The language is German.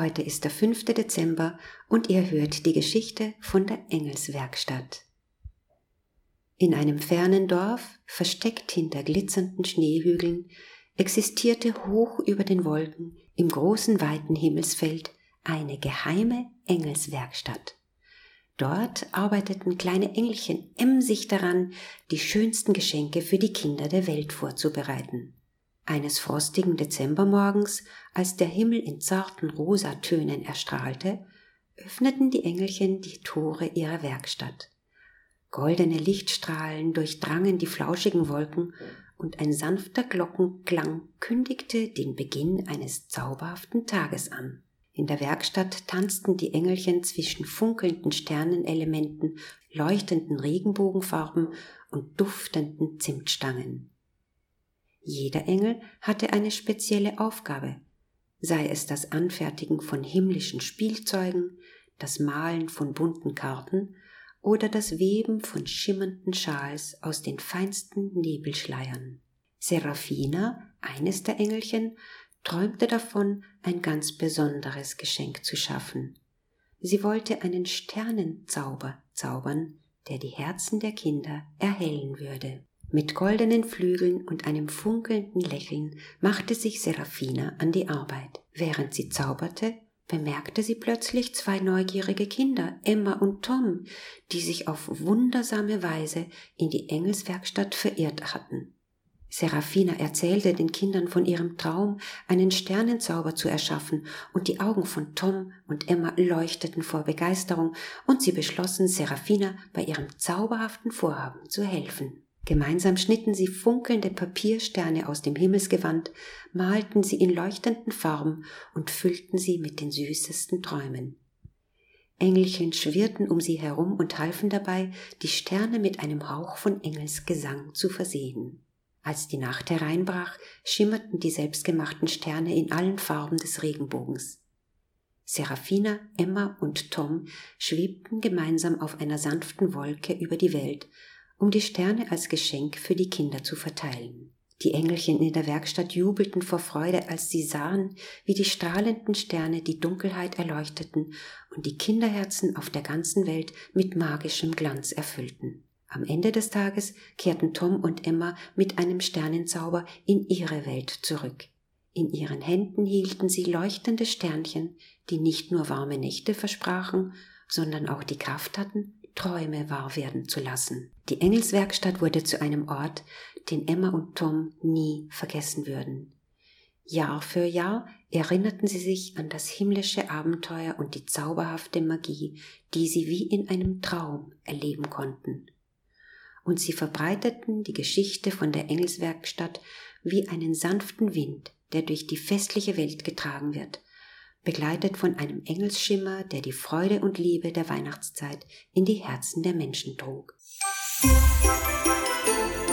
Heute ist der 5. Dezember und ihr hört die Geschichte von der Engelswerkstatt. In einem fernen Dorf, versteckt hinter glitzernden Schneehügeln, existierte hoch über den Wolken im großen weiten Himmelsfeld eine geheime Engelswerkstatt. Dort arbeiteten kleine Engelchen emsig daran, die schönsten Geschenke für die Kinder der Welt vorzubereiten. Eines frostigen Dezembermorgens, als der Himmel in zarten Rosatönen erstrahlte, öffneten die Engelchen die Tore ihrer Werkstatt. Goldene Lichtstrahlen durchdrangen die flauschigen Wolken und ein sanfter Glockenklang kündigte den Beginn eines zauberhaften Tages an. In der Werkstatt tanzten die Engelchen zwischen funkelnden Sternenelementen, leuchtenden Regenbogenfarben und duftenden Zimtstangen. Jeder Engel hatte eine spezielle Aufgabe, sei es das Anfertigen von himmlischen Spielzeugen, das Malen von bunten Karten oder das Weben von schimmernden Schals aus den feinsten Nebelschleiern. Seraphina, eines der Engelchen, träumte davon, ein ganz besonderes Geschenk zu schaffen. Sie wollte einen Sternenzauber zaubern, der die Herzen der Kinder erhellen würde. Mit goldenen Flügeln und einem funkelnden Lächeln machte sich Seraphina an die Arbeit. Während sie zauberte, bemerkte sie plötzlich zwei neugierige Kinder, Emma und Tom, die sich auf wundersame Weise in die Engelswerkstatt verirrt hatten. Seraphina erzählte den Kindern von ihrem Traum, einen Sternenzauber zu erschaffen, und die Augen von Tom und Emma leuchteten vor Begeisterung, und sie beschlossen, Seraphina bei ihrem zauberhaften Vorhaben zu helfen. Gemeinsam schnitten sie funkelnde Papiersterne aus dem Himmelsgewand, malten sie in leuchtenden Farben und füllten sie mit den süßesten Träumen. Engelchen schwirrten um sie herum und halfen dabei, die Sterne mit einem Hauch von Engelsgesang zu versehen. Als die Nacht hereinbrach, schimmerten die selbstgemachten Sterne in allen Farben des Regenbogens. Seraphina, Emma und Tom schwebten gemeinsam auf einer sanften Wolke über die Welt um die Sterne als Geschenk für die Kinder zu verteilen. Die Engelchen in der Werkstatt jubelten vor Freude, als sie sahen, wie die strahlenden Sterne die Dunkelheit erleuchteten und die Kinderherzen auf der ganzen Welt mit magischem Glanz erfüllten. Am Ende des Tages kehrten Tom und Emma mit einem Sternenzauber in ihre Welt zurück. In ihren Händen hielten sie leuchtende Sternchen, die nicht nur warme Nächte versprachen, sondern auch die Kraft hatten, Träume wahr werden zu lassen. Die Engelswerkstatt wurde zu einem Ort, den Emma und Tom nie vergessen würden. Jahr für Jahr erinnerten sie sich an das himmlische Abenteuer und die zauberhafte Magie, die sie wie in einem Traum erleben konnten. Und sie verbreiteten die Geschichte von der Engelswerkstatt wie einen sanften Wind, der durch die festliche Welt getragen wird, begleitet von einem Engelsschimmer, der die Freude und Liebe der Weihnachtszeit in die Herzen der Menschen trug. Musik